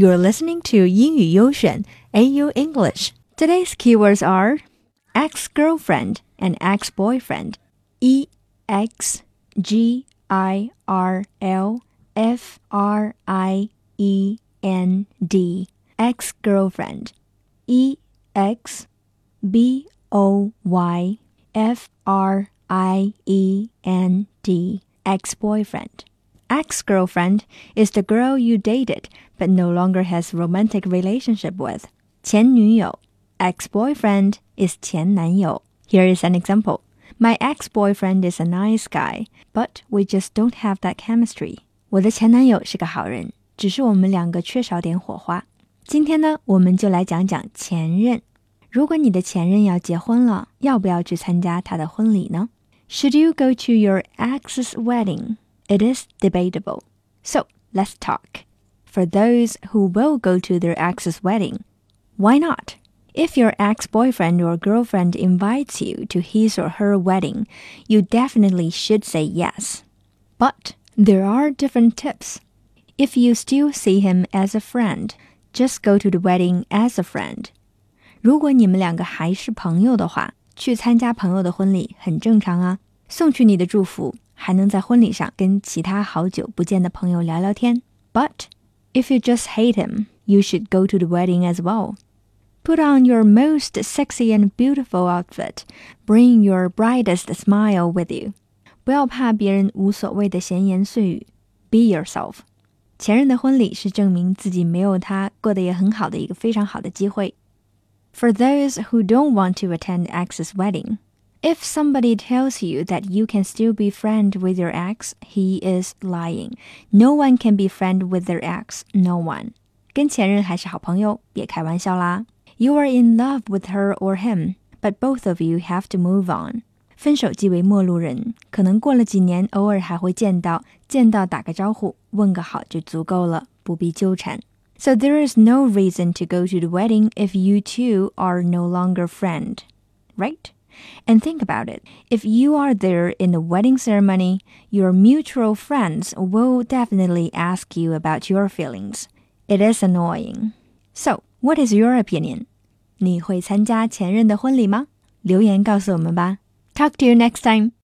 You're listening to 英语优选 AU English. Today's keywords are ex-girlfriend and ex-boyfriend. E X G I R L F R I E N D. Ex-girlfriend. E X B O Y F R I E N D. Ex-boyfriend. Ex-girlfriend is the girl you dated but no longer has romantic relationship with. 前女友 ex-boyfriend is 前男友. Here is an example. My ex-boyfriend is a nice guy, but we just don't have that chemistry. 我的前男友是个好人，只是我们两个缺少点火花。今天呢，我们就来讲讲前任。如果你的前任要结婚了，要不要去参加他的婚礼呢？Should you go to your ex's wedding? It is debatable. So let's talk. For those who will go to their ex's wedding, why not? If your ex boyfriend or girlfriend invites you to his or her wedding, you definitely should say yes. But there are different tips. If you still see him as a friend, just go to the wedding as a friend. 如果你们两个还是朋友的话，去参加朋友的婚礼很正常啊。送去你的祝福， 还能在婚礼上跟其他好久不见的朋友聊聊天。But if you just hate him, you should go to the wedding as well. Put on your most sexy and beautiful outfit. Bring your brightest smile with you. 不要怕别人无所谓的闲言碎语，Be yourself。前任的婚礼是证明自己没有他过得也很好的一个非常好的机会。For those who don't want to attend ex's wedding. If somebody tells you that you can still be friend with your ex, he is lying. No one can be friend with their ex. No one. 跟前任还是好朋友，别开玩笑啦。You are in love with her or him, but both of you have to move on. 分手即为陌路人，可能过了几年，偶尔还会见到，见到打个招呼，问个好就足够了，不必纠缠。So there is no reason to go to the wedding if you two are no longer friend, right? And think about it. If you are there in the wedding ceremony, your mutual friends will definitely ask you about your feelings. It is annoying. So, what is your opinion? 你会参加前任的婚礼吗？留言告诉我们吧。Talk to you next time.